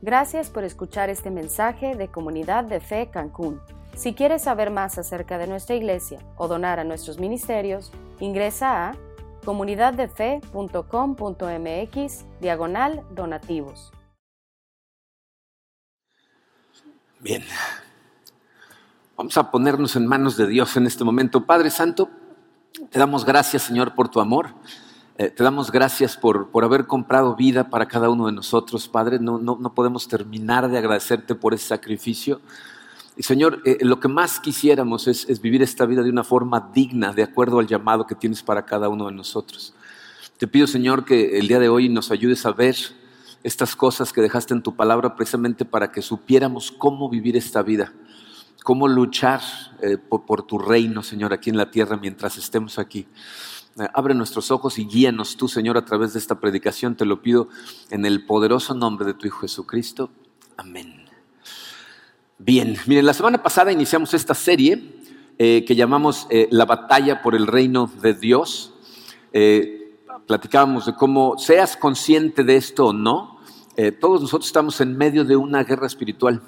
Gracias por escuchar este mensaje de Comunidad de Fe Cancún. Si quieres saber más acerca de nuestra iglesia o donar a nuestros ministerios, ingresa a comunidaddefe.com.mx diagonal donativos. Bien, vamos a ponernos en manos de Dios en este momento. Padre Santo, te damos gracias Señor por tu amor. Eh, te damos gracias por, por, haber comprado vida para cada uno de nosotros, Padre. No, no, no podemos terminar de agradecerte por ese sacrificio. Y Señor, eh, lo que más quisiéramos es, es, vivir esta vida de una forma digna, de acuerdo al llamado que tienes para cada uno de nosotros. Te pido, Señor, que el día de hoy nos ayudes a ver estas cosas que dejaste en tu palabra precisamente para que supiéramos cómo vivir esta vida, cómo luchar eh, por, por tu reino, Señor, aquí en la tierra mientras estemos aquí. Eh, abre nuestros ojos y guíanos tú, Señor, a través de esta predicación. Te lo pido en el poderoso nombre de tu Hijo Jesucristo. Amén. Bien, miren, la semana pasada iniciamos esta serie eh, que llamamos eh, La batalla por el reino de Dios. Eh, platicábamos de cómo seas consciente de esto o no, todos nosotros estamos en medio de una guerra espiritual.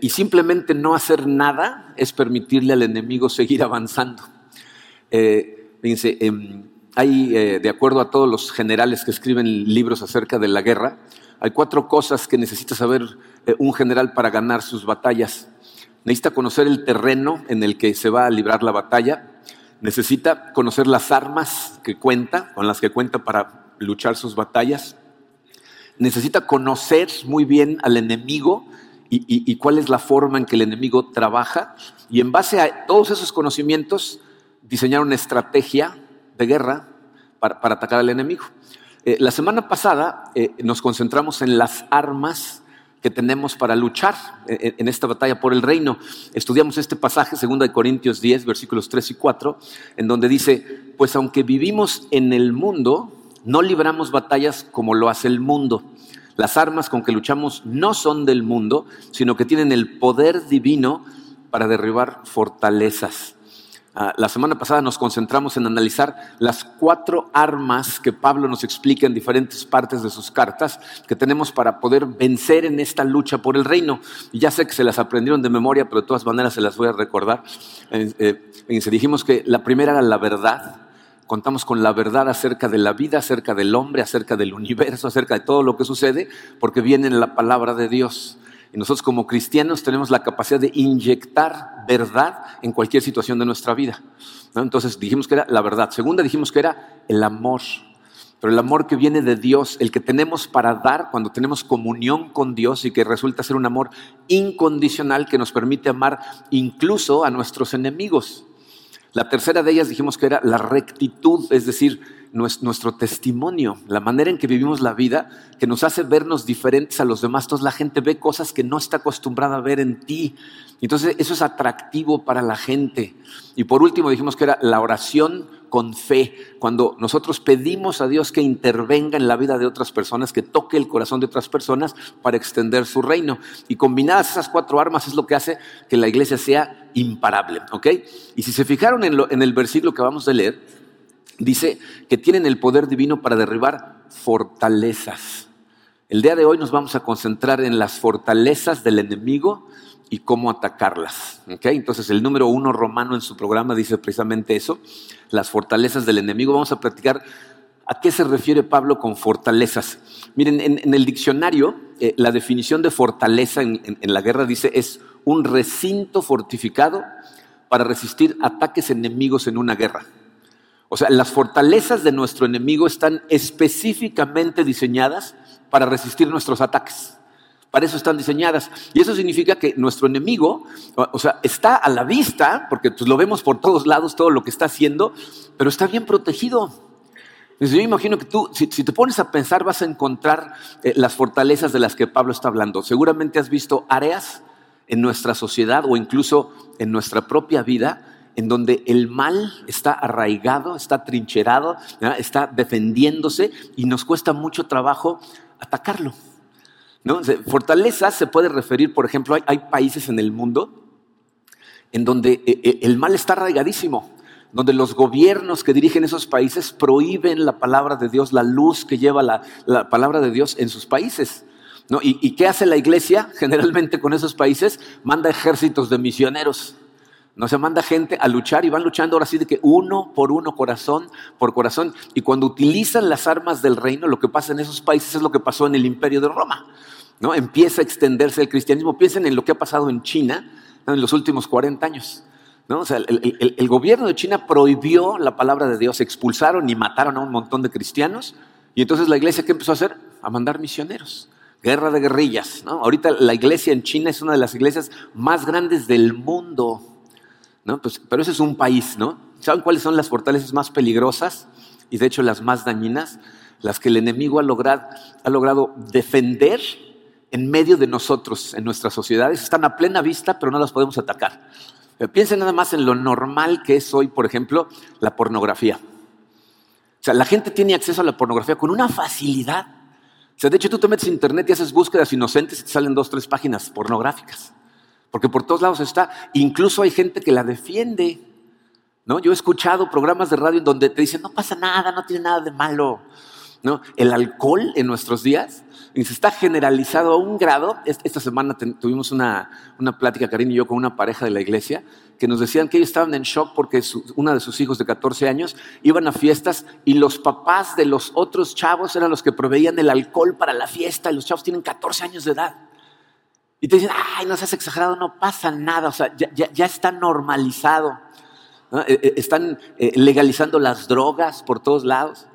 Y simplemente no hacer nada es permitirle al enemigo seguir avanzando. Fíjense, eh, hay, eh, de acuerdo a todos los generales que escriben libros acerca de la guerra, hay cuatro cosas que necesita saber eh, un general para ganar sus batallas. Necesita conocer el terreno en el que se va a librar la batalla, necesita conocer las armas que cuenta, con las que cuenta para luchar sus batallas, necesita conocer muy bien al enemigo y cuál es la forma en que el enemigo trabaja, y en base a todos esos conocimientos, diseñar una estrategia de guerra para, para atacar al enemigo. Eh, la semana pasada eh, nos concentramos en las armas que tenemos para luchar en, en, esta batalla por el reino. Estudiamos este pasaje, 2 Corintios 10, versículos 3 y 4, en donde dice, pues aunque vivimos en el mundo, no libramos batallas como lo hace el mundo. Las armas con que luchamos no son del mundo, sino que tienen el poder divino para derribar fortalezas. Uh, la semana pasada nos concentramos en analizar las cuatro armas que Pablo nos explica en diferentes partes de sus cartas que tenemos para poder vencer en esta lucha por el reino. Ya sé que se las aprendieron de memoria, pero de todas maneras se las voy a recordar. Eh, eh, dijimos que la primera era la verdad. Contamos con la verdad acerca de la vida, acerca del hombre, acerca del universo, acerca de todo lo que sucede, porque viene en la palabra de Dios. Y nosotros como cristianos tenemos la capacidad de inyectar verdad en cualquier situación de nuestra vida. Entonces dijimos que era la verdad. Segunda dijimos que era el amor. Pero el amor que viene de Dios, el que tenemos para dar cuando tenemos comunión con Dios y que resulta ser un amor incondicional que nos permite amar incluso a nuestros enemigos. La tercera de ellas dijimos que era la rectitud, es decir, nuestro testimonio, la manera en que vivimos la vida, que nos hace vernos diferentes a los demás. Entonces la gente ve cosas que no está acostumbrada a ver en ti. Entonces eso es atractivo para la gente. Y por último dijimos que era la oración con fe, cuando nosotros pedimos a Dios que intervenga en la vida de otras personas, que toque el corazón de otras personas para extender su reino. Y combinadas esas cuatro armas es lo que hace que la iglesia sea imparable. ¿ok? Y si se fijaron en, lo, en el versículo que vamos a leer, dice que tienen el poder divino para derribar fortalezas. El día de hoy nos vamos a concentrar en las fortalezas del enemigo y cómo atacarlas. ¿okay? Entonces el número uno romano en su programa dice precisamente eso, las fortalezas del enemigo. Vamos a practicar a qué se refiere Pablo con fortalezas. Miren, en, el diccionario eh, la definición de fortaleza en la guerra dice es un recinto fortificado para resistir ataques enemigos en una guerra. O sea, las fortalezas de nuestro enemigo están específicamente diseñadas para resistir nuestros ataques. Para eso están diseñadas. Y eso significa que nuestro enemigo, o sea, está a la vista, porque pues, lo vemos por todos lados, todo lo que está haciendo, pero está bien protegido. Yo imagino que tú, si, si, te pones a pensar, vas a encontrar eh, las fortalezas de las que Pablo está hablando. Seguramente has visto áreas en nuestra sociedad o incluso en nuestra propia vida en donde el mal está arraigado, está trincherado, está defendiéndose y nos cuesta mucho trabajo atacarlo. ¿no? Fortaleza se puede referir, por ejemplo, hay, países en el mundo en donde eh, eh, el mal está arraigadísimo, donde los gobiernos que dirigen esos países prohíben la palabra de Dios, la luz que lleva la, la palabra de Dios en sus países. ¿no? ¿Y, ¿Y qué hace la iglesia generalmente con esos países? Manda ejércitos de misioneros. No se manda gente a luchar y van luchando ahora sí de que uno por uno, corazón por corazón. Y cuando utilizan las armas del reino, lo que pasa en esos países es lo que pasó en el imperio de Roma. ¿no? Empieza a extenderse el cristianismo. Piensen en lo que ha pasado en China en los últimos 40 años. ¿no? O sea, el, gobierno de China prohibió la palabra de Dios, expulsaron y mataron a un montón de cristianos. Y entonces la iglesia, ¿qué empezó a hacer? A mandar misioneros guerra de guerrillas. ¿no? Ahorita la iglesia en China es una de las iglesias más grandes del mundo. Pues, pero ese es un país, ¿no? ¿Saben cuáles son las fortalezas más peligrosas y de hecho las más dañinas? Las que el enemigo ha logrado, defender en medio de nosotros, en nuestras sociedades. Están a plena vista, pero no las podemos atacar. piensen nada más en lo normal que es hoy, por ejemplo, la pornografía. O sea, la gente tiene acceso a la pornografía con una facilidad. O sea, de hecho, tú te metes en internet y haces búsquedas inocentes y te salen dos, tres páginas pornográficas porque por todos lados está. Incluso hay gente que la defiende. ¿no? Yo he escuchado programas de radio en donde te dicen, no pasa nada, no tiene nada de malo. ¿no? El alcohol en nuestros días se está generalizado a un grado. Esta semana tuvimos una, una plática, Karim y yo, con una pareja de la iglesia, que nos decían que ellos estaban en shock porque una de sus hijos de 14 años iban a fiestas y los papás de los otros chavos eran los que proveían el alcohol para la fiesta y los chavos tienen 14 años de edad. Y te dicen, ay, no seas exagerado, no pasa nada, o sea, ya, está normalizado. Eh, eh, están eh, legalizando las drogas por todos lados.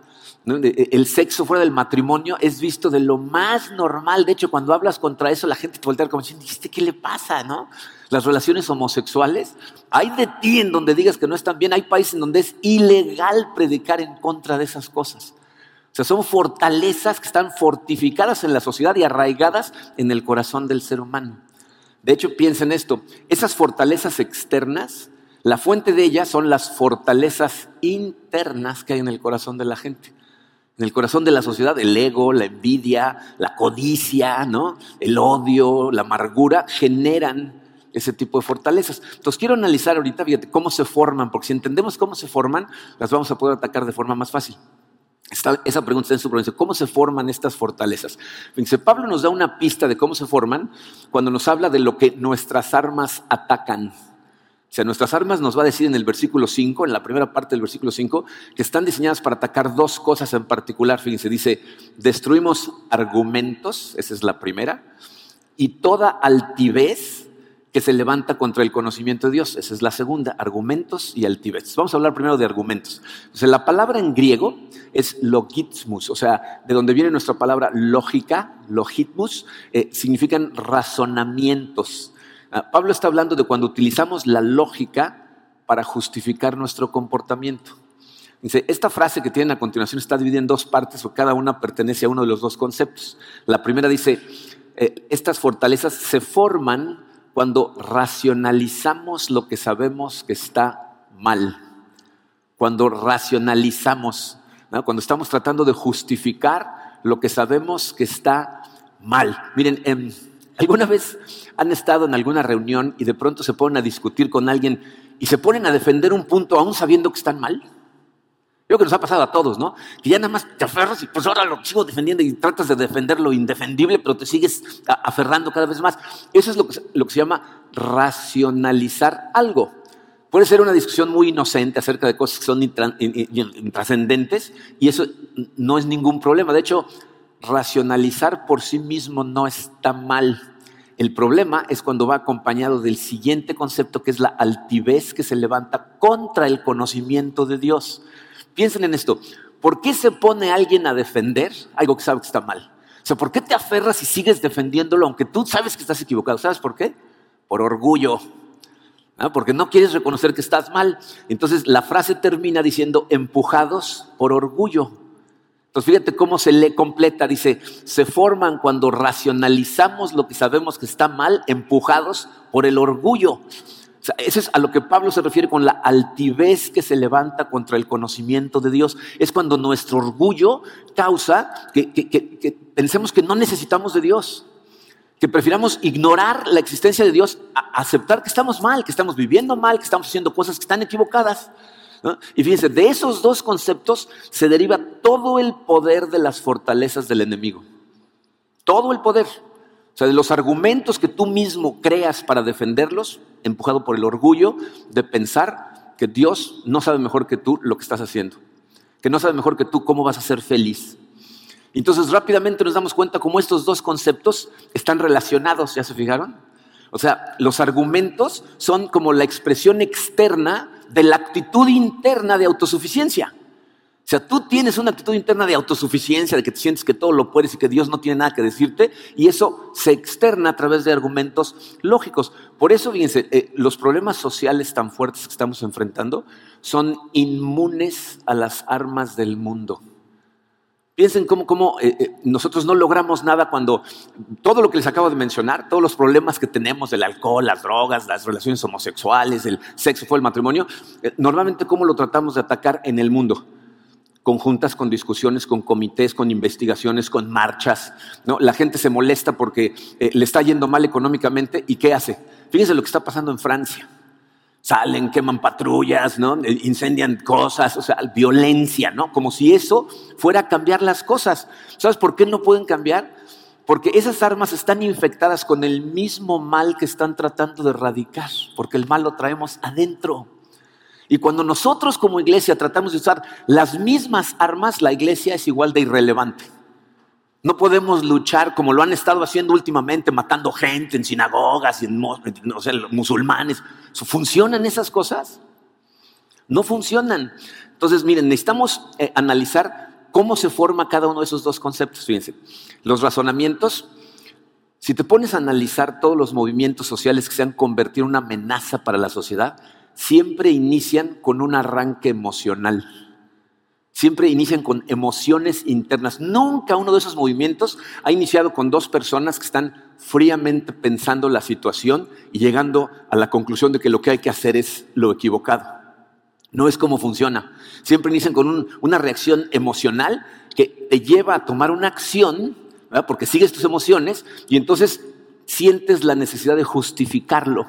El sexo fuera del matrimonio es visto de lo más normal. De hecho, cuando hablas contra eso, la gente te voltea como diciendo, ¿qué le pasa? ¿no? Las relaciones homosexuales, hay de ti en donde digas que no están bien, hay países en donde es ilegal predicar en contra de esas cosas. O sea, son fortalezas que están fortificadas en la sociedad y arraigadas en el corazón del ser humano. De hecho, piensen esto, esas fortalezas externas, la fuente de ellas son las fortalezas internas que hay en el corazón de la gente. En el corazón de la sociedad, el ego, la envidia, la codicia, ¿no? el odio, la amargura, generan ese tipo de fortalezas. Entonces quiero analizar ahorita, fíjate, cómo se forman, porque si entendemos cómo se forman, las vamos a poder atacar de forma más fácil esa pregunta está en su provincia. ¿Cómo se forman estas fortalezas? Dice, Pablo nos da una pista de cómo se forman cuando nos habla de lo que nuestras armas atacan. O sea, nuestras armas nos va a decir en el versículo 5, en la primera parte del versículo 5, que están diseñadas para atacar dos cosas en particular. Fíjense, dice, destruimos argumentos, esa es la primera, y toda altivez que se levanta contra el conocimiento de Dios. Esa es la segunda, argumentos y altivez. Vamos a hablar primero de argumentos. La palabra en griego es logismus, o sea, de donde viene nuestra palabra lógica, logitmus, eh, significan razonamientos. Ah, Pablo está hablando de cuando utilizamos la lógica para justificar nuestro comportamiento. Dice, esta frase que tienen a continuación está dividida en dos partes, o cada una pertenece a uno de los dos conceptos. La primera dice, eh, estas fortalezas se forman cuando racionalizamos lo que sabemos que está mal, cuando racionalizamos, cuando estamos tratando de justificar lo que sabemos que está mal. Miren, em, ¿alguna vez han estado en alguna reunión y de pronto se ponen a discutir con alguien y se ponen a defender un punto aún sabiendo que están mal? Creo que nos ha pasado a todos, ¿no? Que ya nada más te aferras y pues ahora lo sigo defendiendo y tratas de defender lo indefendible, pero te sigues aferrando cada vez más. Eso es lo que, lo que se llama racionalizar algo. Puede ser una discusión muy inocente acerca de cosas que son intrascendentes y eso no es ningún problema. De hecho, racionalizar por sí mismo no está mal. El problema es cuando va acompañado del siguiente concepto que es la altivez que se levanta contra el conocimiento de Dios. Piensen en esto. ¿Por qué se pone alguien a defender algo que sabe que está mal? O sea, ¿por qué te aferras y sigues defendiéndolo aunque tú sabes que estás equivocado? ¿Sabes por qué? Por orgullo. Porque no quieres reconocer que estás mal. Entonces la frase termina diciendo empujados por orgullo. Entonces fíjate cómo se lee completa. Dice, se forman cuando racionalizamos lo que sabemos que está mal, empujados por el orgullo eso es a lo que Pablo se refiere con la altivez que se levanta contra el conocimiento de Dios. Es cuando nuestro orgullo causa que, pensemos que no necesitamos de Dios, que prefiramos ignorar la existencia de Dios, aceptar que estamos mal, que estamos viviendo mal, que estamos haciendo cosas que están equivocadas. Y fíjense, de esos dos conceptos se deriva todo el poder de las fortalezas del enemigo. Todo el poder. O sea, de los argumentos que tú mismo creas para defenderlos, empujado por el orgullo de pensar que Dios no sabe mejor que tú lo que estás haciendo, que no sabe mejor que tú cómo vas a ser feliz. Entonces rápidamente nos damos cuenta cómo estos dos conceptos están relacionados, ¿ya se fijaron? O sea, los argumentos son como la expresión externa de la actitud interna de autosuficiencia. O sea, tú tienes una actitud interna de autosuficiencia, de que te sientes que todo lo puedes y que Dios no tiene nada que decirte, y eso se externa a través de argumentos lógicos. Por eso, fíjense, eh, los problemas sociales tan fuertes que estamos enfrentando son inmunes a las armas del mundo. Piensen cómo, eh, eh, nosotros no logramos nada cuando todo lo que les acabo de mencionar, todos los problemas que tenemos del alcohol, las drogas, las relaciones homosexuales, el sexo fue el matrimonio, normalmente cómo lo tratamos de atacar en el mundo. Con juntas, con discusiones, con comités, con investigaciones, con marchas. ¿no? La gente se molesta porque le está yendo mal económicamente y ¿qué hace? Fíjense lo que está pasando en Francia salen, queman patrullas, ¿no? Eh, incendian cosas, o sea, violencia, ¿no? Como si eso fuera a cambiar las cosas. ¿Sabes por qué no pueden cambiar? Porque esas armas están infectadas con el mismo mal que están tratando de erradicar, porque el mal lo traemos adentro. Y cuando nosotros como iglesia tratamos de usar las mismas armas, la iglesia es igual de irrelevante. No podemos luchar como lo han estado haciendo últimamente, matando gente en sinagogas y en musulmanes. ¿Funcionan esas cosas? No funcionan. Entonces, miren, necesitamos eh, analizar cómo se forma cada uno de esos dos conceptos. Fíjense, los razonamientos, si te pones a analizar todos los movimientos sociales que se han convertido en una amenaza para la sociedad, siempre inician con un arranque emocional siempre inician con emociones internas. Nunca uno de esos movimientos ha iniciado con dos personas que están fríamente pensando la situación y llegando a la conclusión de que lo que hay que hacer es lo equivocado. No es como funciona. Siempre inician con una reacción emocional que te lleva a tomar una acción, porque sigues tus emociones y entonces sientes la necesidad de justificarlo.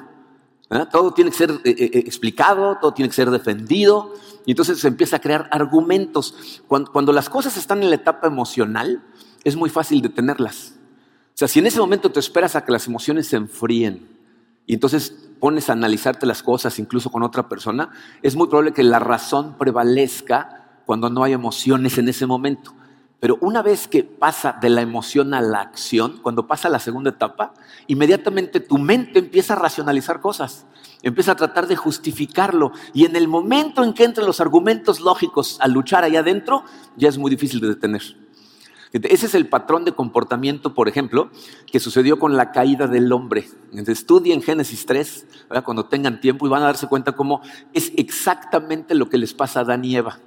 Todo tiene que ser eh, eh, explicado, todo tiene que ser defendido, y entonces se empieza a crear argumentos. Cuando, las cosas están en la etapa emocional, es muy fácil detenerlas. O sea, si en ese momento te esperas a que las emociones se enfríen y entonces pones a analizarte las cosas incluso con otra persona, es muy probable que la razón prevalezca cuando no hay emociones en ese momento. Pero una vez que pasa de la emoción a la acción, cuando pasa la segunda etapa, inmediatamente tu mente empieza a racionalizar cosas, empieza a tratar de justificarlo. Y en el momento en que entran los argumentos lógicos a luchar allá adentro, ya es muy difícil de detener. Ese es el patrón de comportamiento, por ejemplo, que sucedió con la caída del hombre. Estudien Génesis 3, cuando tengan tiempo, y van a darse cuenta cómo es exactamente lo que les pasa a Adán y Eva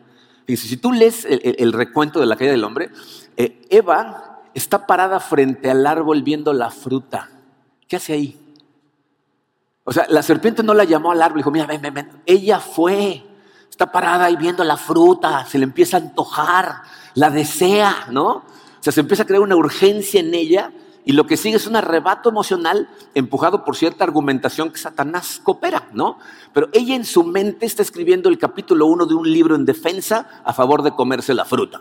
si tú lees el, recuento de la caída del hombre, eh, Eva está parada frente al árbol viendo la fruta. ¿Qué hace ahí? O sea, la serpiente no la llamó al árbol, dijo, mira, ven, ven, ven. Ella fue, está parada ahí viendo la fruta, se le empieza a antojar, la desea, ¿no? O sea, se empieza a crear una urgencia en ella y lo que sigue es un arrebato emocional empujado por cierta argumentación que Satanás coopera, ¿no? Pero ella en su mente está escribiendo el capítulo 1 de un libro en defensa a favor de comerse la fruta.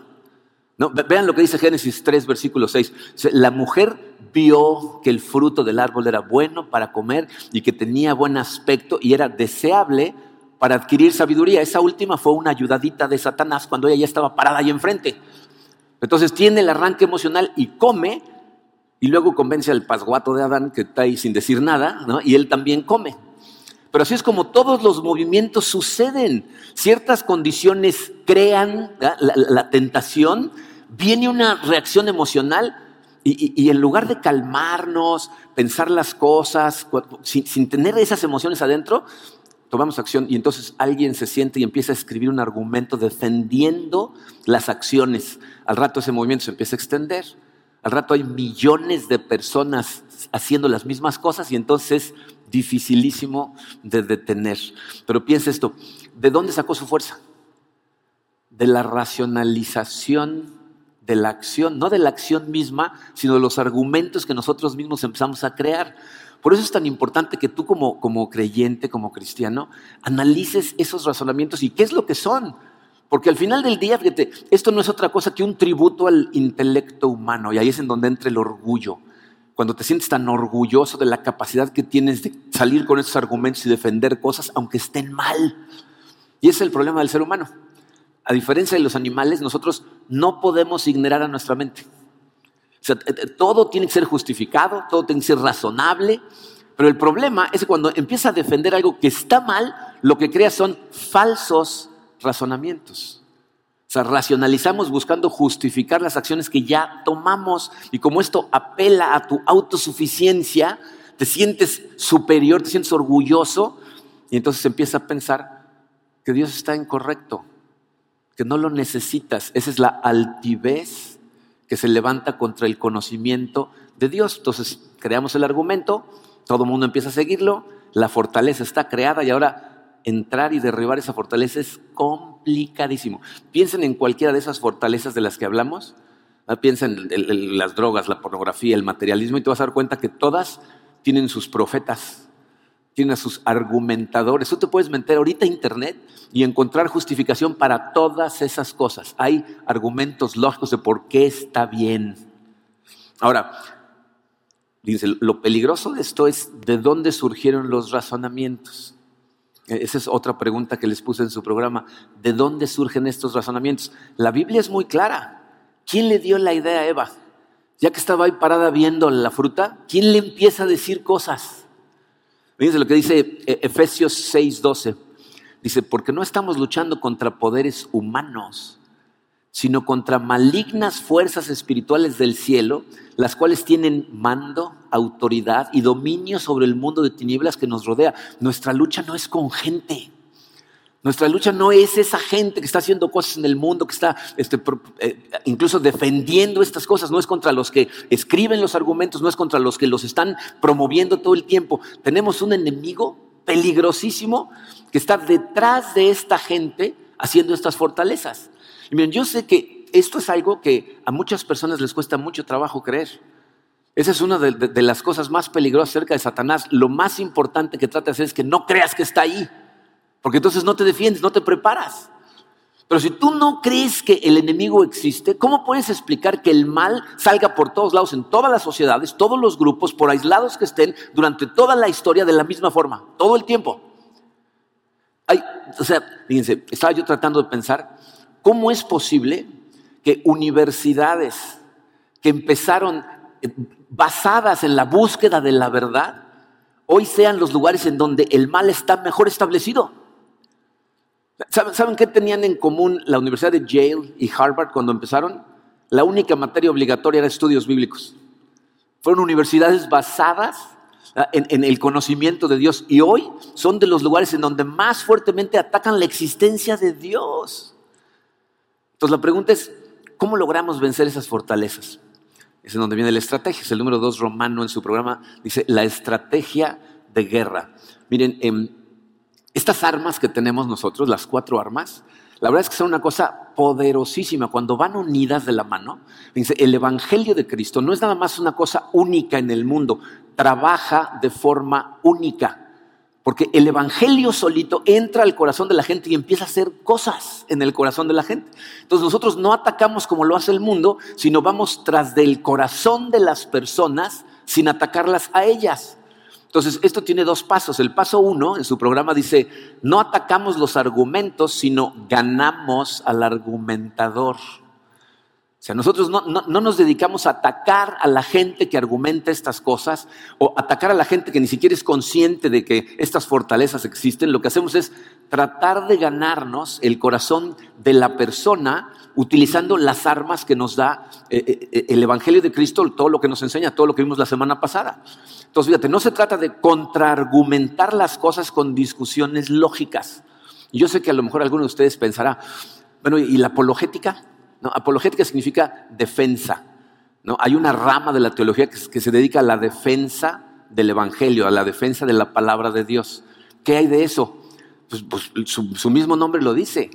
¿No? Vean lo que dice Génesis 3, versículo 6. La mujer vio que el fruto del árbol era bueno para comer y que tenía buen aspecto y era deseable para adquirir sabiduría. Esa última fue una ayudadita de Satanás cuando ella ya estaba parada ahí enfrente. Entonces tiene el arranque emocional y come y luego convence al pasguato de Adán que está ahí sin decir nada, ¿no? y él también come. Pero así es como todos los movimientos suceden. Ciertas condiciones crean la, tentación, viene una reacción emocional y, en lugar de calmarnos, pensar las cosas, sin, sin tener esas emociones adentro, tomamos acción y entonces alguien se siente y empieza a escribir un argumento defendiendo las acciones. Al rato ese movimiento se empieza a extender al rato hay millones de personas haciendo las mismas cosas y entonces es dificilísimo de detener. Pero piensa esto, ¿de dónde sacó su fuerza? De la racionalización de la acción, no de la acción misma, sino de los argumentos que nosotros mismos empezamos a crear. Por eso es tan importante que tú como, como creyente, como cristiano, analices esos razonamientos y qué es lo que son. Porque al final del día, fíjate, esto no es otra cosa que un tributo al intelecto humano, y ahí es en donde entra el orgullo. Cuando te sientes tan orgulloso de la capacidad que tienes de salir con estos argumentos y defender cosas, aunque estén mal. Y ese es el problema del ser humano. A diferencia de los animales, nosotros no podemos ignorar a nuestra mente. O sea, todo tiene que ser justificado, todo tiene que ser razonable, pero el problema es que cuando empieza a defender algo que está mal, lo que crea son falsos razonamientos. O sea, racionalizamos buscando justificar las acciones que ya tomamos. Y como esto apela a tu autosuficiencia, te sientes superior, te sientes orgulloso, y entonces empieza a pensar que Dios está incorrecto, que no lo necesitas. Esa es la altivez que se levanta contra el conocimiento de Dios. Entonces creamos el argumento, todo el mundo empieza a seguirlo, la fortaleza está creada y ahora entrar y derribar esa fortaleza es complicadísimo. Piensen en cualquiera de esas fortalezas de las que hablamos. Piensen en, las drogas, la pornografía, el materialismo y te vas a dar cuenta que todas tienen sus profetas, tienen sus argumentadores. Tú te puedes meter ahorita a internet y encontrar justificación para todas esas cosas. Hay argumentos lógicos de por qué está bien. Ahora, dice, lo peligroso de esto es de dónde surgieron los razonamientos. Esa es otra pregunta que les puse en su programa. ¿De dónde surgen estos razonamientos? La Biblia es muy clara. ¿Quién le dio la idea a Eva? Ya que estaba ahí parada viendo la fruta, ¿quién le empieza a decir cosas? Fíjense lo que dice eh, Efesios 6:12. Dice, porque no estamos luchando contra poderes humanos, sino contra malignas fuerzas espirituales del cielo, las cuales tienen mando, autoridad y dominio sobre el mundo de tinieblas que nos rodea. Nuestra lucha no es con gente. Nuestra lucha no es esa gente que está haciendo cosas en el mundo, que está este, eh, incluso defendiendo estas cosas, no es contra los que escriben los argumentos, no es contra los que los están promoviendo todo el tiempo. Tenemos un enemigo peligrosísimo que está detrás de esta gente haciendo estas fortalezas. Miren, yo sé que esto es algo que a muchas personas les cuesta mucho trabajo creer. Esa es una de, las cosas más peligrosas acerca de Satanás. Lo más importante que trata de hacer es que no creas que está ahí, porque entonces no te defiendes, no te preparas. Pero si tú no crees que el enemigo existe, ¿cómo puedes explicar que el mal salga por todos lados, en todas las sociedades, todos los grupos, por aislados que estén, durante toda la historia de la misma forma, todo el tiempo? o sea, fíjense, estaba yo tratando de pensar ¿Cómo es posible que universidades que empezaron eh, basadas en la búsqueda de la verdad, hoy sean los lugares en donde el mal está mejor establecido? ¿Saben, qué tenían en común la Universidad de Yale y Harvard cuando empezaron? La única materia obligatoria era estudios bíblicos. Fueron universidades basadas ah, en, el conocimiento de Dios y hoy son de los lugares en donde más fuertemente atacan la existencia de Dios. Entonces la pregunta es, ¿cómo logramos vencer esas fortalezas? Es en donde viene la estrategia. Es el número dos romano en su programa. Dice, la estrategia de guerra. Miren, em, estas armas que tenemos nosotros, las cuatro armas, la verdad es que son una cosa poderosísima. Cuando van unidas de la mano, el Evangelio de Cristo no es nada más una cosa única en el mundo, trabaja de forma única. Porque el Evangelio solito entra al corazón de la gente y empieza a hacer cosas en el corazón de la gente. Entonces nosotros no atacamos como lo hace el mundo, sino vamos tras del corazón de las personas sin atacarlas a ellas. Entonces, esto tiene dos pasos. El paso uno en su programa dice, no atacamos los argumentos, sino ganamos al argumentador. Sea, nosotros no, nos dedicamos a atacar a la gente que argumenta estas cosas o atacar a la gente que ni siquiera es consciente de que estas fortalezas existen. Lo que hacemos es tratar de ganarnos el corazón de la persona utilizando las armas que nos da eh, eh, eh, el Evangelio de Cristo, todo lo que nos enseña, todo lo que vimos la semana pasada. Entonces, fíjate, no se trata de contraargumentar las cosas con discusiones lógicas. Yo sé que a lo mejor alguno de ustedes pensará, bueno, ¿y la apologética? Apologética significa defensa. ¿no? Hay una rama de la teología que, se dedica a la defensa del Evangelio, a la defensa de la palabra de Dios. ¿Qué hay de eso? Pues, pues su, mismo nombre lo dice.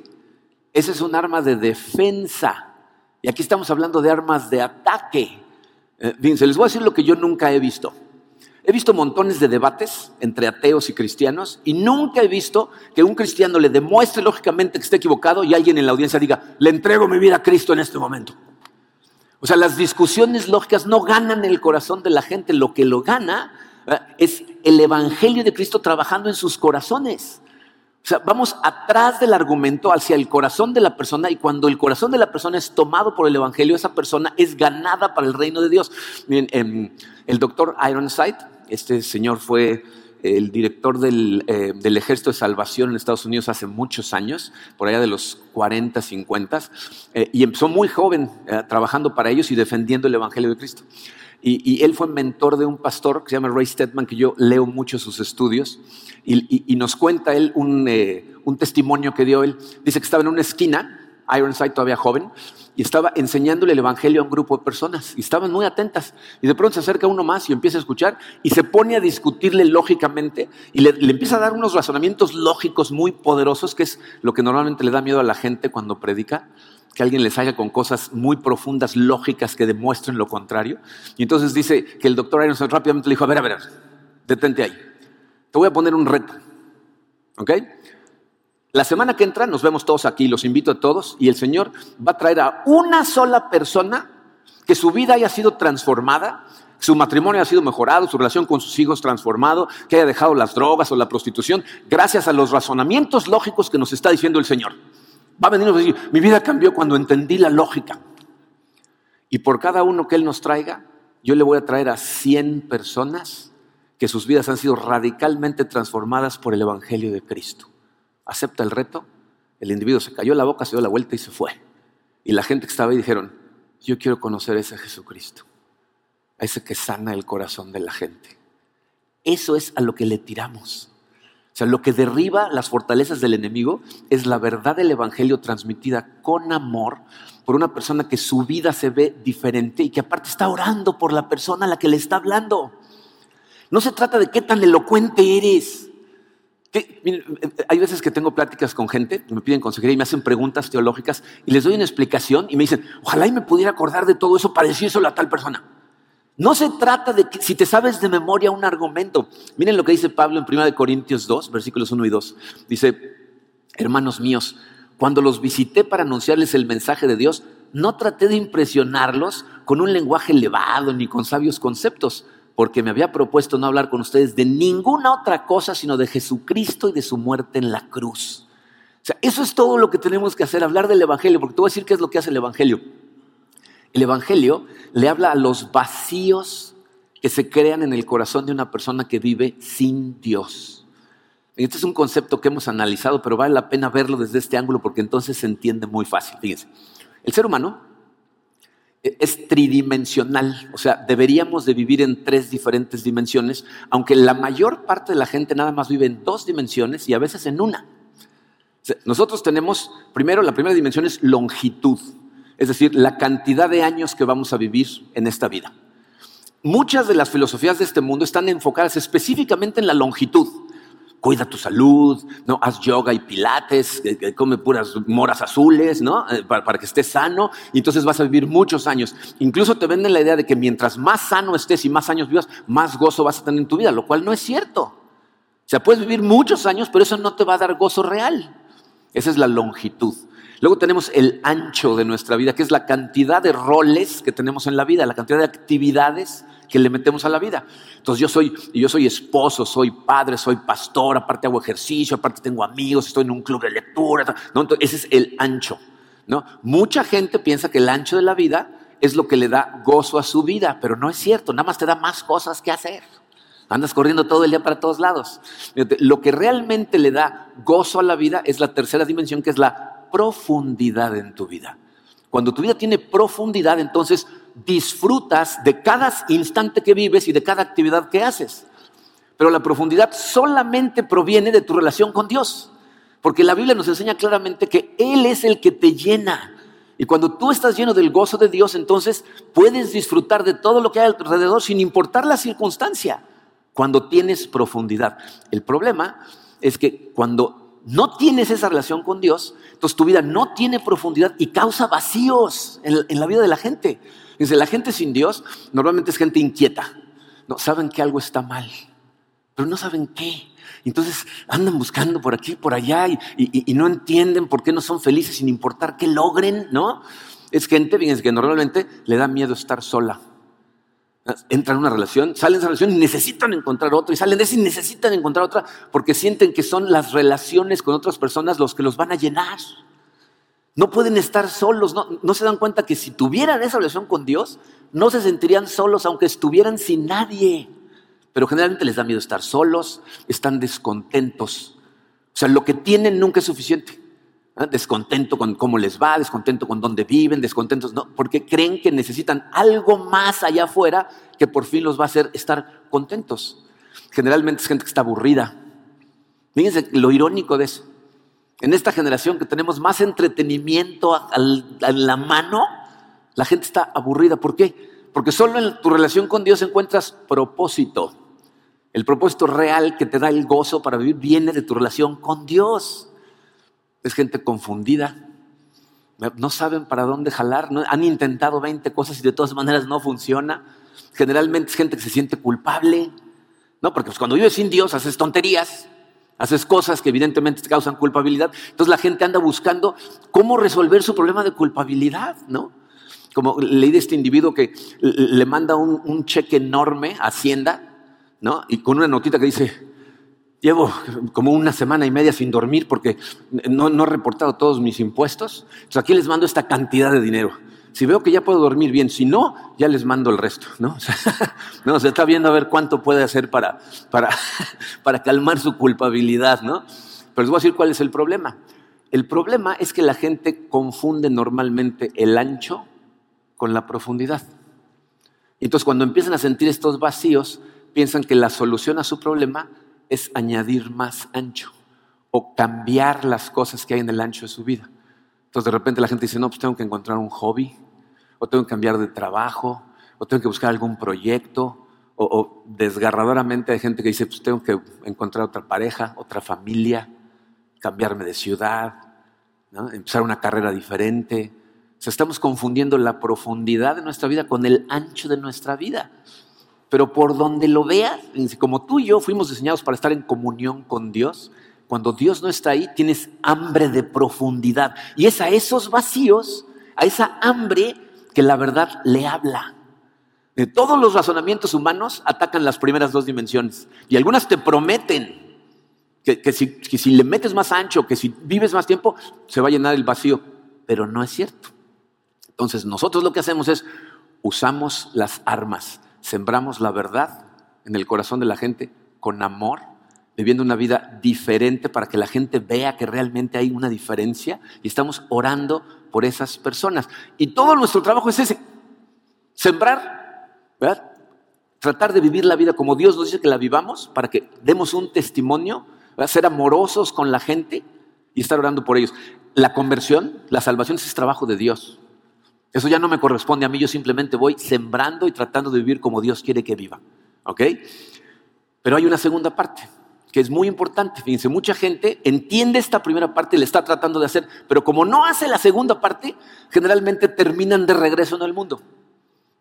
Ese es un arma de defensa. Y aquí estamos hablando de armas de ataque. Eh, les voy a decir lo que yo nunca he visto. He visto montones de debates entre ateos y cristianos y nunca he visto que un cristiano le demuestre lógicamente que está equivocado y alguien en la audiencia diga, le entrego mi vida a Cristo en este momento. O sea, las discusiones lógicas no ganan el corazón de la gente, lo que lo gana es el Evangelio de Cristo trabajando en sus corazones. O sea, vamos atrás del argumento hacia el corazón de la persona y cuando el corazón de la persona es tomado por el Evangelio, esa persona es ganada para el reino de Dios. Miren, em, el doctor Ironside, este señor fue el director del, eh, Ejército de Salvación en Estados Unidos hace muchos años, por allá de los 40, 50, eh, y empezó muy joven eh, trabajando para ellos y defendiendo el Evangelio de Cristo. Y, él fue mentor de un pastor que se llama Ray Stedman, que yo leo mucho sus estudios, y, nos cuenta él un, eh, un, testimonio que dio él. Dice que estaba en una esquina, Ironside todavía joven, y estaba enseñándole el Evangelio a un grupo de personas, y estaban muy atentas. Y de pronto se acerca uno más y empieza a escuchar, y se pone a discutirle lógicamente, y le empieza a dar unos razonamientos lógicos muy poderosos, que es lo que normalmente le da miedo a la gente cuando predica que alguien les salga con cosas muy profundas, lógicas, que demuestren lo contrario. Y entonces dice que el doctor Ironson rápidamente le dijo, a ver, a ver, detente ahí. Te voy a poner un reto. ¿Ok? La semana que entra nos vemos todos aquí, los invito a todos, y el Señor va a traer a una sola persona que su vida haya sido transformada, su matrimonio haya sido mejorado, su relación con sus hijos transformado, que haya dejado las drogas o la prostitución, gracias a los razonamientos lógicos que nos está diciendo el Señor. Va a venir a decir, mi vida cambió cuando entendí la lógica. Y por cada uno que Él nos traiga, yo le voy a traer a 100 personas que sus vidas han sido radicalmente transformadas por el Evangelio de Cristo. Acepta el reto, el individuo se cayó la boca, se dio la vuelta y se fue. Y la gente que estaba ahí dijeron, yo quiero conocer a ese Jesucristo, a ese que sana el corazón de la gente. Eso es a lo que le tiramos. O sea, lo que derriba las fortalezas del enemigo es la verdad del Evangelio transmitida con amor por una persona que su vida se ve diferente y que aparte está orando por la persona a la que le está hablando. No se trata de qué tan elocuente eres. hay veces que tengo pláticas con gente, me piden consejería y me hacen preguntas teológicas y les doy una explicación y me dicen, ojalá y me pudiera acordar de todo eso para decírselo a tal persona. No se trata de que si te sabes de memoria un argumento. Miren lo que dice Pablo en 1 Corintios 2, versículos 1 y 2. Dice, hermanos míos, cuando los visité para anunciarles el mensaje de Dios, no traté de impresionarlos con un lenguaje elevado ni con sabios conceptos, porque me había propuesto no hablar con ustedes de ninguna otra cosa sino de Jesucristo y de su muerte en la cruz. O sea, eso es todo lo que tenemos que hacer, hablar del Evangelio, porque te voy a decir qué es lo que hace el Evangelio. El Evangelio le habla a los vacíos que se crean en el corazón de una persona que vive sin Dios. Este es un concepto que hemos analizado, pero vale la pena verlo desde este ángulo porque entonces se entiende muy fácil. Fíjense, el ser humano es tridimensional, o sea, deberíamos de vivir en tres diferentes dimensiones, aunque la mayor parte de la gente nada más vive en dos dimensiones y a veces en una. Nosotros tenemos, primero, la primera dimensión es longitud es decir, la cantidad de años que vamos a vivir en esta vida. Muchas de las filosofías de este mundo están enfocadas específicamente en la longitud. Cuida tu salud, ¿no? haz yoga y pilates, come puras moras azules, ¿no? Eh, para, que estés sano, y entonces vas a vivir muchos años. Incluso te venden la idea de que mientras más sano estés y más años vivas, más gozo vas a tener en tu vida, lo cual no es cierto. O sea, puedes vivir muchos años, pero eso no te va a dar gozo real. Esa es la longitud. Luego tenemos el ancho de nuestra vida, que es la cantidad de roles que tenemos en la vida, la cantidad de actividades que le metemos a la vida. Entonces yo soy, yo soy esposo, soy padre, soy pastor, aparte hago ejercicio, aparte tengo amigos, estoy en un club de lectura. ¿no? Entonces ese es el ancho. ¿no? Mucha gente piensa que el ancho de la vida es lo que le da gozo a su vida, pero no es cierto, nada más te da más cosas que hacer. Andas corriendo todo el día para todos lados. Lo que realmente le da gozo a la vida es la tercera dimensión, que es la profundidad en tu vida. Cuando tu vida tiene profundidad, entonces disfrutas de cada instante que vives y de cada actividad que haces. Pero la profundidad solamente proviene de tu relación con Dios. Porque la Biblia nos enseña claramente que Él es el que te llena. Y cuando tú estás lleno del gozo de Dios, entonces puedes disfrutar de todo lo que hay alrededor sin importar la circunstancia. Cuando tienes profundidad. El problema es que cuando no tienes esa relación con Dios, entonces tu vida no tiene profundidad y causa vacíos en, la vida de la gente. Dice, la gente sin Dios normalmente es gente inquieta. no, saben que algo está mal, pero no saben qué. Entonces andan buscando por aquí, por allá y, no entienden por qué no son felices sin importar qué logren, ¿no? Es gente, fíjense, que normalmente le da miedo estar sola. Entran en una relación, salen de esa relación y necesitan encontrar otra, y salen de esa y necesitan encontrar otra, porque sienten que son las relaciones con otras personas los que los van a llenar. No pueden estar solos, no, no se dan cuenta que si tuvieran esa relación con Dios, no se sentirían solos aunque estuvieran sin nadie. Pero generalmente les da miedo estar solos, están descontentos. O sea, lo que tienen nunca es suficiente. Descontento con cómo les va, descontento con dónde viven, descontentos, no, porque creen que necesitan algo más allá afuera que por fin los va a hacer estar contentos. Generalmente es gente que está aburrida. Fíjense lo irónico de eso. En esta generación que tenemos más entretenimiento a, la mano, la gente está aburrida. ¿Por qué? Porque solo en tu relación con Dios encuentras propósito. El propósito real que te da el gozo para vivir viene de tu relación con Dios. Es gente confundida. No saben para dónde jalar. Han intentado 20 cosas y de todas maneras no funciona. Generalmente es gente que se siente culpable. ¿no? Porque pues, cuando vives sin Dios haces tonterías. Haces cosas que evidentemente te causan culpabilidad. Entonces la gente anda buscando cómo resolver su problema de culpabilidad, ¿no? Como leí de este individuo que le manda un, cheque enorme a Hacienda, ¿no? Y con una notita que dice, llevo como una semana y media sin dormir porque no, no he reportado todos mis impuestos. Entonces aquí les mando esta cantidad de dinero. Si veo que ya puedo dormir bien, si no, ya les mando el resto, ¿no? no, se está viendo a ver cuánto puede hacer para, para, para calmar su culpabilidad, ¿no? Pero les voy a decir cuál es el problema. El problema es que la gente confunde normalmente el ancho con la profundidad. Entonces, cuando empiezan a sentir estos vacíos, piensan que la solución a su problema es añadir más ancho o cambiar las cosas que hay en el ancho de su vida. Entonces de repente la gente dice, no, pues tengo que encontrar un hobby, o tengo que cambiar de trabajo, o tengo que buscar algún proyecto, o, desgarradoramente hay gente que dice, pues tengo que encontrar otra pareja, otra familia, cambiarme de ciudad, empezar una carrera diferente. O sea, estamos confundiendo la profundidad de nuestra vida con el ancho de nuestra vida. Pero por donde lo veas, como tú y yo fuimos diseñados para estar en comunión con Dios, cuando Dios no está ahí, tienes hambre de profundidad. Y es a esos vacíos, a esa hambre que la verdad le habla. De todos los razonamientos humanos atacan las primeras dos dimensiones. Y algunas te prometen que, si, que si le metes más ancho, que si vives más tiempo, se va a llenar el vacío. Pero no es cierto. Entonces nosotros lo que hacemos es usamos las armas, sembramos la verdad en el corazón de la gente con amor viviendo una vida diferente para que la gente vea que realmente hay una diferencia y estamos orando por esas personas. Y todo nuestro trabajo es ese, sembrar. Tratar de vivir la vida como Dios nos dice que la vivamos para que demos un testimonio, ser amorosos con la gente y estar orando por ellos. La conversión, la salvación es trabajo de Dios. Eso ya no me corresponde a mí, yo simplemente voy sembrando y tratando de vivir como Dios quiere que viva. ¿Ok? Pero hay una segunda parte que es muy importante. Fíjense, mucha gente entiende esta primera parte y le está tratando de hacer, pero como no hace la segunda parte, generalmente terminan de regreso en el mundo,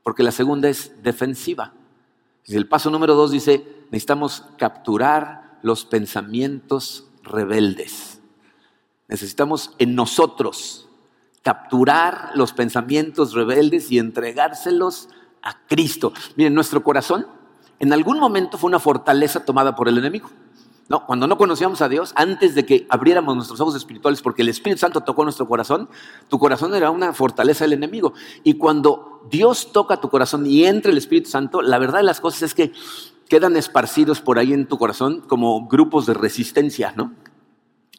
porque la segunda es defensiva. El paso número dos dice, necesitamos capturar los pensamientos rebeldes. Necesitamos en nosotros capturar los pensamientos rebeldes y entregárselos a Cristo. Miren, nuestro corazón en algún momento fue una fortaleza tomada por el enemigo. No, cuando no conocíamos a Dios, antes de que abriéramos nuestros ojos espirituales, porque el Espíritu Santo tocó nuestro corazón, tu corazón era una fortaleza del enemigo. Y cuando Dios toca tu corazón y entra el Espíritu Santo, la verdad de las cosas es que quedan esparcidos por ahí en tu corazón como grupos de resistencia, ¿no?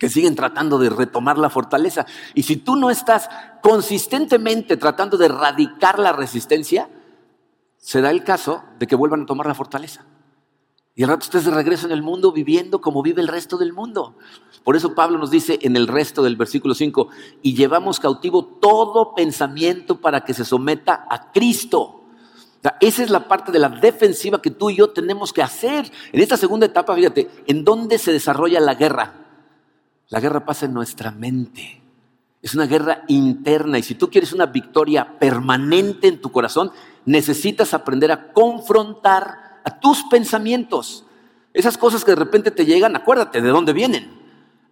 Que siguen tratando de retomar la fortaleza. Y si tú no estás consistentemente tratando de erradicar la resistencia, se da el caso de que vuelvan a tomar la fortaleza. Y al rato estés de regreso en el mundo viviendo como vive el resto del mundo. Por eso Pablo nos dice en el resto del versículo 5, y llevamos cautivo todo pensamiento para que se someta a Cristo. esa es la parte de la defensiva que tú y yo tenemos que hacer. En esta segunda etapa, fíjate, ¿en dónde se desarrolla la guerra? La guerra pasa en nuestra mente. Es una guerra interna y si tú quieres una victoria permanente en tu corazón, necesitas aprender a confrontar a tus pensamientos. Esas cosas que de repente te llegan, acuérdate de dónde vienen.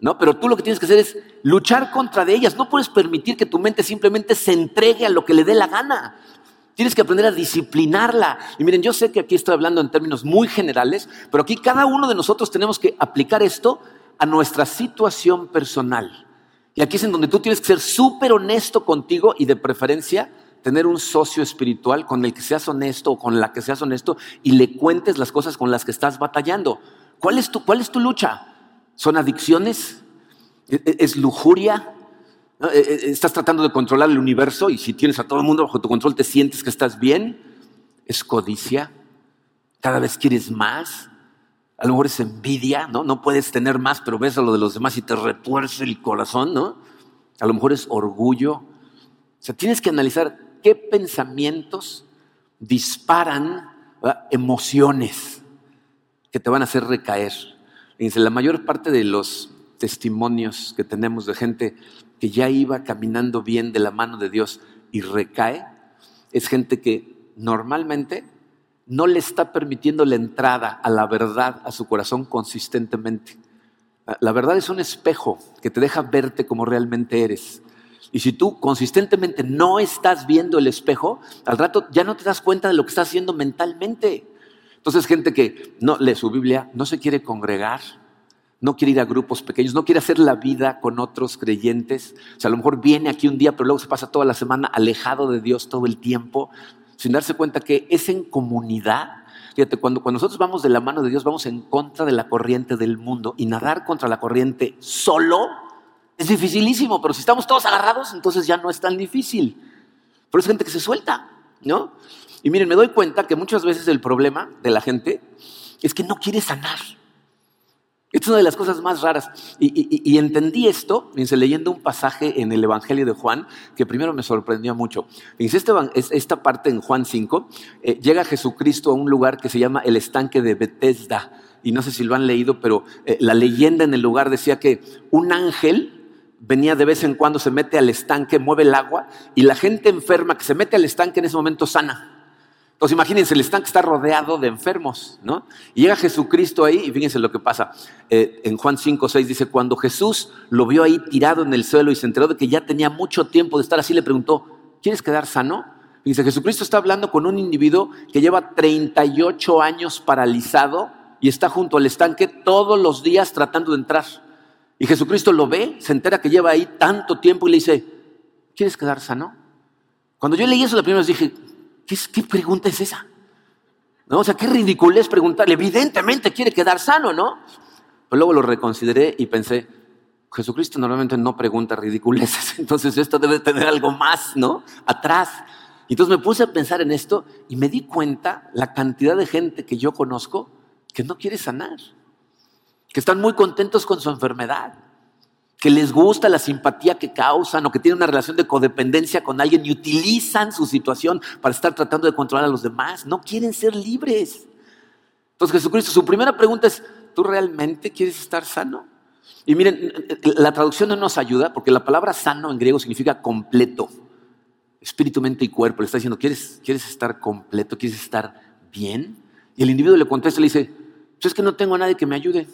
¿No? Pero tú lo que tienes que hacer es luchar contra de ellas. No puedes permitir que tu mente simplemente se entregue a lo que le dé la gana. Tienes que aprender a disciplinarla. Y miren, yo sé que aquí estoy hablando en términos muy generales, pero aquí cada uno de nosotros tenemos que aplicar esto a nuestra situación personal. Y aquí es en donde tú tienes que ser súper honesto contigo y de preferencia tener un socio espiritual con el que seas honesto o con la que seas honesto y le cuentes las cosas con las que estás batallando. ¿Cuál es tu, cuál es tu lucha? ¿Son adicciones? ¿E, e, ¿Es lujuria? ¿E, ¿Estás tratando de controlar el universo y si tienes a todo el mundo bajo tu control te sientes que estás bien? ¿Es codicia? ¿Cada vez quieres más? A lo mejor es envidia, ¿no? No puedes tener más, pero ves a lo de los demás y te retuerce el corazón, ¿no? A lo mejor es orgullo. O sea, tienes que analizar qué pensamientos disparan emociones que te van a hacer recaer. Fíjense, la mayor parte de los testimonios que tenemos de gente que ya iba caminando bien de la mano de Dios y recae, es gente que normalmente no le está permitiendo la entrada a la verdad a su corazón consistentemente. La verdad es un espejo que te deja verte como realmente eres. Y si tú consistentemente no estás viendo el espejo, al rato ya no te das cuenta de lo que estás haciendo mentalmente. Entonces, gente que no lee su Biblia, no se quiere congregar, no quiere ir a grupos pequeños, no quiere hacer la vida con otros creyentes. O sea, a lo mejor viene aquí un día, pero luego se pasa toda la semana alejado de Dios todo el tiempo sin darse cuenta que es en comunidad. Fíjate, cuando, cuando nosotros vamos de la mano de Dios, vamos en contra de la corriente del mundo y nadar contra la corriente solo es dificilísimo, pero si estamos todos agarrados, entonces ya no es tan difícil. Pero es gente que se suelta, ¿no? Y miren, me doy cuenta que muchas veces el problema de la gente es que no quiere sanar. Esta es una de las cosas más raras. Y, entendí esto, fíjense, leyendo un pasaje en el Evangelio de Juan, que primero me sorprendió mucho. Fíjense, este, esta parte en Juan 5, eh, llega Jesucristo a un lugar que se llama el estanque de Bethesda. Y no sé si lo han leído, pero eh, la leyenda en el lugar decía que un ángel venía de vez en cuando, se mete al estanque, mueve el agua, y la gente enferma que se mete al estanque en ese momento sana. Entonces imagínense, el estanque está rodeado de enfermos, ¿no? Y llega Jesucristo ahí y fíjense lo que pasa. Eh, en Juan 5, 6 dice, cuando Jesús lo vio ahí tirado en el suelo y se enteró de que ya tenía mucho tiempo de estar así, le preguntó, ¿quieres quedar sano? Fíjense, Jesucristo está hablando con un individuo que lleva 38 años paralizado y está junto al estanque todos los días tratando de entrar. Y Jesucristo lo ve, se entera que lleva ahí tanto tiempo y le dice, ¿quieres quedar sano? Cuando yo leí eso la primera vez dije, ¿Qué, pregunta es esa? ¿No? O sea, qué ridículo es preguntarle. Evidentemente quiere quedar sano, ¿no? Pero luego lo reconsideré y pensé, Jesucristo normalmente no pregunta ridiculeces, entonces esto debe tener algo más, ¿no? Atrás. Entonces me puse a pensar en esto y me di cuenta la cantidad de gente que yo conozco que no quiere sanar, que están muy contentos con su enfermedad, que les gusta la simpatía que causan o que tienen una relación de codependencia con alguien y utilizan su situación para estar tratando de controlar a los demás. No quieren ser libres. Entonces Jesucristo, su primera pregunta es, ¿tú realmente quieres estar sano? Y miren, la traducción no nos ayuda porque la palabra sano en griego significa completo. Espíritu, mente y cuerpo. Le está diciendo, ¿quieres, ¿quieres estar completo? ¿Quieres estar bien? Y el individuo le contesta y le dice, pues es que no tengo a nadie que me ayude.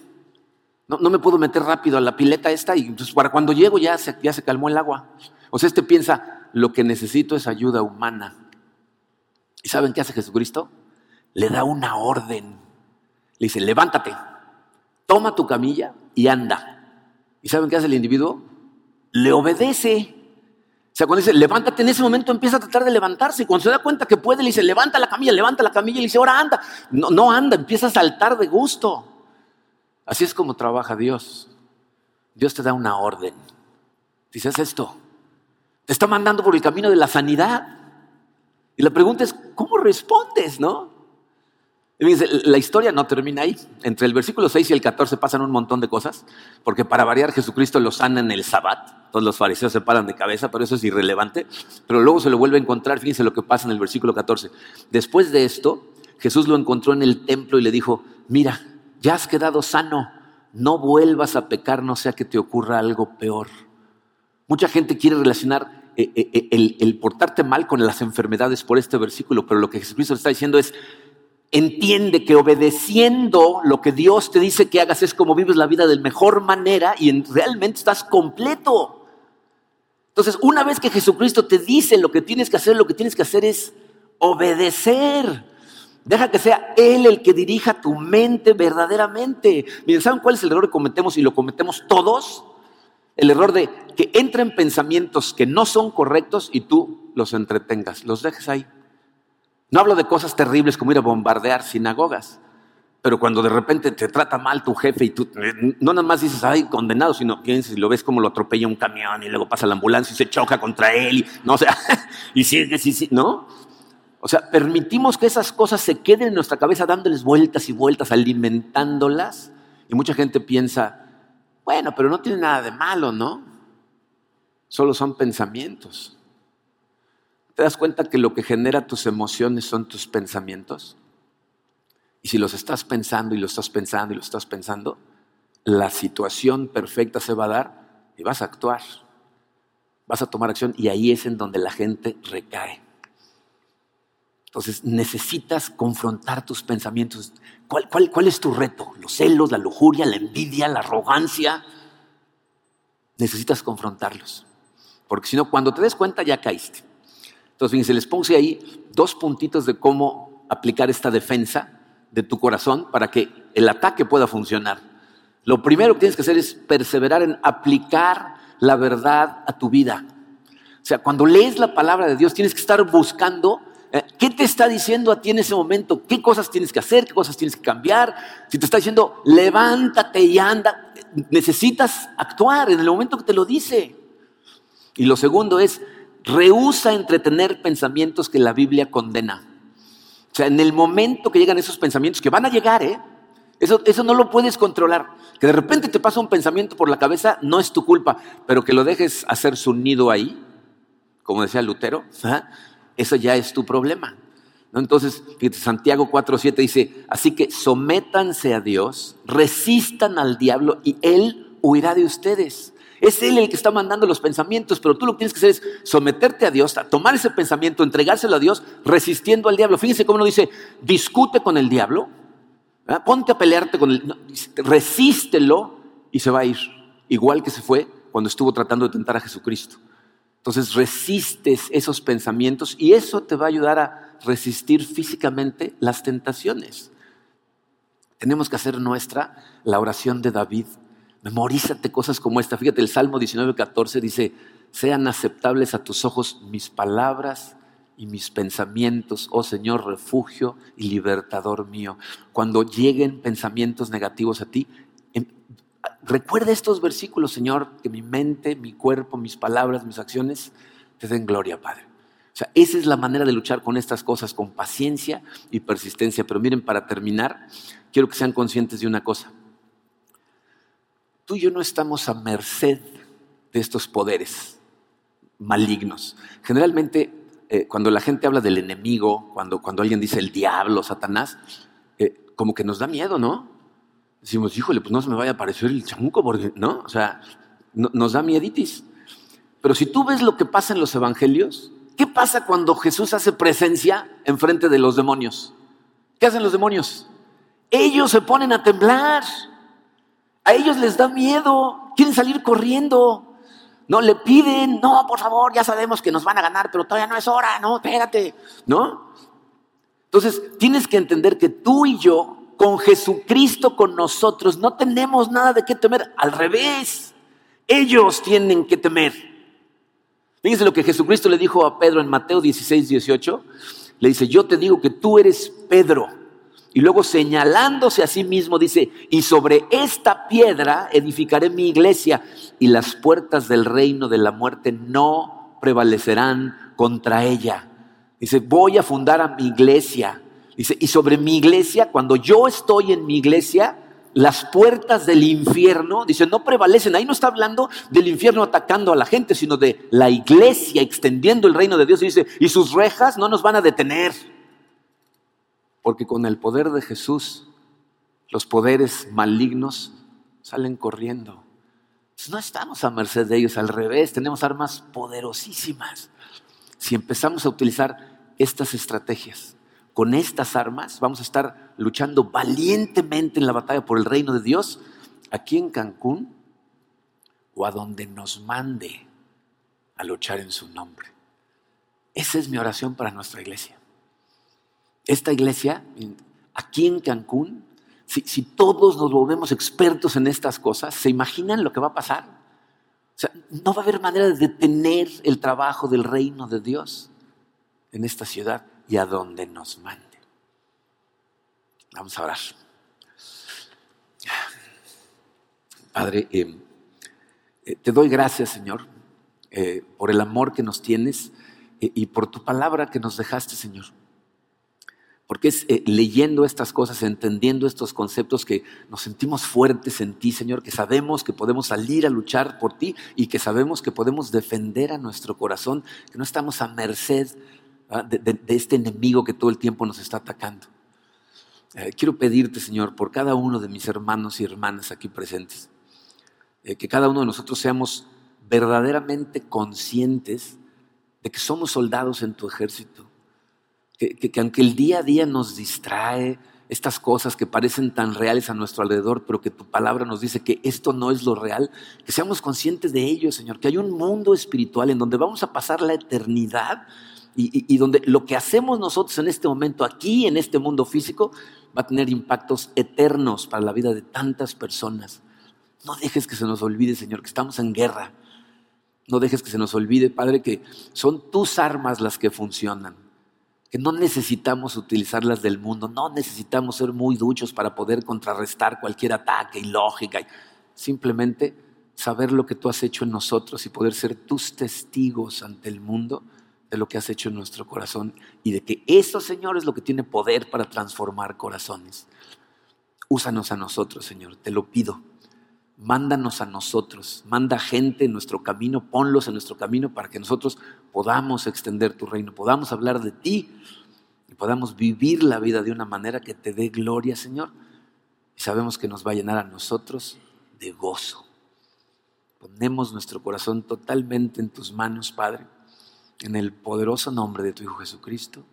No, me puedo meter rápido a la pileta esta y para cuando llego ya se, ya se calmó el agua. O sea, este piensa, lo que necesito es ayuda humana. ¿Y saben qué hace Jesucristo? Le da una orden. Le dice, levántate, toma tu camilla y anda. ¿Y saben qué hace el individuo? Le obedece. O sea, cuando dice, levántate, en ese momento empieza a tratar de levantarse. Y cuando se da cuenta que puede, le dice, levanta la camilla, levanta la camilla. Y le dice, ahora anda. No, no anda, empieza a saltar de gusto. Así es como trabaja Dios. Dios te da una orden. Dices esto. Te está mandando por el camino de la sanidad. Y la pregunta es, ¿cómo respondes, no? la historia no termina ahí. Entre el versículo 6 y el 14 pasan un montón de cosas, porque para variar Jesucristo lo sana en el sabbat. Todos los fariseos se paran de cabeza, pero eso es irrelevante. Pero luego se lo vuelve a encontrar, fíjense lo que pasa en el versículo 14. Después de esto, Jesús lo encontró en el templo y le dijo, mira, ya has quedado sano, no vuelvas a pecar, no sea que te ocurra algo peor. Mucha gente quiere relacionar eh, eh, eh, el, portarte mal con las enfermedades por este versículo, pero lo que Jesucristo está diciendo es, entiende que obedeciendo lo que Dios te dice que hagas es como vives la vida de mejor manera y realmente estás completo. Entonces, una vez que Jesucristo te dice lo que tienes que hacer, lo que tienes que hacer es obedecer. Deja que sea Él el que dirija tu mente verdaderamente. Miren, ¿saben cuál es el error que cometemos y lo cometemos todos? El error de que entren pensamientos que no son correctos y tú los entretengas, los dejes ahí. No hablo de cosas terribles como ir a bombardear sinagogas. Pero cuando de repente te trata mal tu jefe y tú no nada más dices, ay, condenado, sino piensas y lo ves como lo atropella un camión y luego pasa la ambulancia y se choca contra él, y, no, o sea, y sigue, sí, sí, ¿no? O sea, permitimos que esas cosas se queden en nuestra cabeza dándoles vueltas y vueltas, alimentándolas. Y mucha gente piensa, bueno, pero no tiene nada de malo, ¿no? Solo son pensamientos. ¿Te das cuenta que lo que genera tus emociones son tus pensamientos? Y si los estás pensando y lo estás pensando y lo estás pensando, la situación perfecta se va a dar y vas a actuar. Vas a tomar acción y ahí es en donde la gente recae. Entonces necesitas confrontar tus pensamientos. ¿Cuál, cuál, es tu reto? ¿Los celos, la lujuria, la envidia, la arrogancia? Necesitas confrontarlos. Porque si no, cuando te des cuenta ya caíste. Entonces, fíjense, les puse ahí dos puntitos de cómo aplicar esta defensa de tu corazón para que el ataque pueda funcionar. Lo primero que tienes que hacer es perseverar en aplicar la verdad a tu vida. O sea, cuando lees la palabra de Dios tienes que estar buscando qué te está diciendo a ti en ese momento, qué cosas tienes que hacer, qué cosas tienes que cambiar. Si te está diciendo, levántate y anda, necesitas actuar en el momento que te lo dice. Y lo segundo es, rehúsa entretener pensamientos que la Biblia condena. O sea, en el momento que llegan esos pensamientos, que van a llegar, ¿eh? Eso, eso no lo puedes controlar. Que de repente te pasa un pensamiento por la cabeza, no es tu culpa, pero que lo dejes hacer su nido ahí, como decía Lutero, eso ya es tu problema. ¿no? Entonces, Santiago 4.7 dice, así que sométanse a Dios, resistan al diablo y Él huirá de ustedes. Es Él el que está mandando los pensamientos, pero tú lo que tienes que hacer es someterte a Dios, tomar ese pensamiento, entregárselo a Dios, resistiendo al diablo. Fíjense cómo uno dice, discute con el diablo, ponte a pelearte con él, resístelo y se va a ir. Igual que se fue cuando estuvo tratando de tentar a Jesucristo. Entonces resistes esos pensamientos y eso te va a ayudar a resistir físicamente las tentaciones. Tenemos que hacer nuestra la oración de David Memorízate cosas como esta. Fíjate, el Salmo 19, 14 dice, sean aceptables a tus ojos mis palabras y mis pensamientos, oh Señor, refugio y libertador mío. Cuando lleguen pensamientos negativos a ti, em, recuerda estos versículos, Señor, que mi mente, mi cuerpo, mis palabras, mis acciones te den gloria, Padre. O sea, esa es la manera de luchar con estas cosas, con paciencia y persistencia. Pero miren, para terminar, quiero que sean conscientes de una cosa tú y yo no estamos a merced de estos poderes malignos. Generalmente, eh, cuando la gente habla del enemigo, cuando, cuando alguien dice el diablo, Satanás, eh, como que nos da miedo, ¿no? Decimos, híjole, pues no se me vaya a aparecer el chamuco, porque, ¿no? O sea, nos da mieditis. Pero si tú ves lo que pasa en los evangelios, ¿qué pasa cuando Jesús hace presencia en frente de los demonios? ¿Qué hacen los demonios? Ellos se ponen a temblar. A ellos les da miedo, quieren salir corriendo. No, le piden, no, por favor, ya sabemos que nos van a ganar, pero todavía no es hora, no, espérate, ¿no? Entonces, tienes que entender que tú y yo, con Jesucristo con nosotros, no tenemos nada de qué temer, al revés, ellos tienen que temer. Fíjense lo que Jesucristo le dijo a Pedro en Mateo 16, 18. Le dice, yo te digo que tú eres Pedro y luego señalándose a sí mismo dice, y sobre esta piedra edificaré mi iglesia y las puertas del reino de la muerte no prevalecerán contra ella. Dice, voy a fundar a mi iglesia. Dice, y sobre mi iglesia, cuando yo estoy en mi iglesia, las puertas del infierno, dice, no prevalecen. Ahí no está hablando del infierno atacando a la gente, sino de la iglesia extendiendo el reino de Dios. dice, y sus rejas no nos van a detener. Porque con el poder de Jesús, los poderes malignos salen corriendo. No estamos a merced de ellos, al revés, tenemos armas poderosísimas. Si empezamos a utilizar estas estrategias, con estas armas, vamos a estar luchando valientemente en la batalla por el reino de Dios, aquí en Cancún o a donde nos mande a luchar en su nombre. Esa es mi oración para nuestra iglesia. Esta iglesia, aquí en Cancún, si, todos nos volvemos expertos en estas cosas, ¿se imaginan lo que va a pasar? O sea, no va a haber manera de detener el trabajo del reino de Dios en esta ciudad y a donde nos mande. Vamos a orar. Padre, eh, eh, te doy gracias, Señor, eh, por el amor que nos tienes y por tu palabra que nos dejaste, Señor. Porque es leyendo estas cosas, entendiendo estos conceptos que nos sentimos fuertes en ti, Señor, que sabemos que podemos salir a luchar por ti y que sabemos que podemos defender a nuestro corazón, que no estamos a merced de, este enemigo que todo el tiempo nos está atacando. Eh, quiero pedirte, Señor, por cada uno de mis hermanos y hermanas aquí presentes, eh, que cada uno de nosotros seamos verdaderamente conscientes de que somos soldados en tu ejército que, aunque el día a día nos distrae, estas cosas que parecen tan reales a nuestro alrededor, pero que tu palabra nos dice que esto no es lo real, que seamos conscientes de ello, Señor, que hay un mundo espiritual en donde vamos a pasar la eternidad y, donde lo que hacemos nosotros en este momento, aquí en este mundo físico, va a tener impactos eternos para la vida de tantas personas. No dejes que se nos olvide, Señor, que estamos en guerra. No dejes que se nos olvide, Padre, que son tus armas las que funcionan que no necesitamos utilizar las del mundo, no necesitamos ser muy duchos para poder contrarrestar cualquier ataque ilógica. Simplemente saber lo que tú has hecho en nosotros y poder ser tus testigos ante el mundo de lo que has hecho en nuestro corazón y de que eso, Señor, es lo que tiene poder para transformar corazones. Úsanos a nosotros, Señor, te lo pido. Mándanos a nosotros, manda gente en nuestro camino, ponlos en nuestro camino para que nosotros podamos extender tu reino, podamos hablar de ti y podamos vivir la vida de una manera que te dé gloria, Señor. Y sabemos que nos va a llenar a nosotros de gozo. Ponemos nuestro corazón totalmente en tus manos, Padre, en el poderoso nombre de tu Hijo Jesucristo.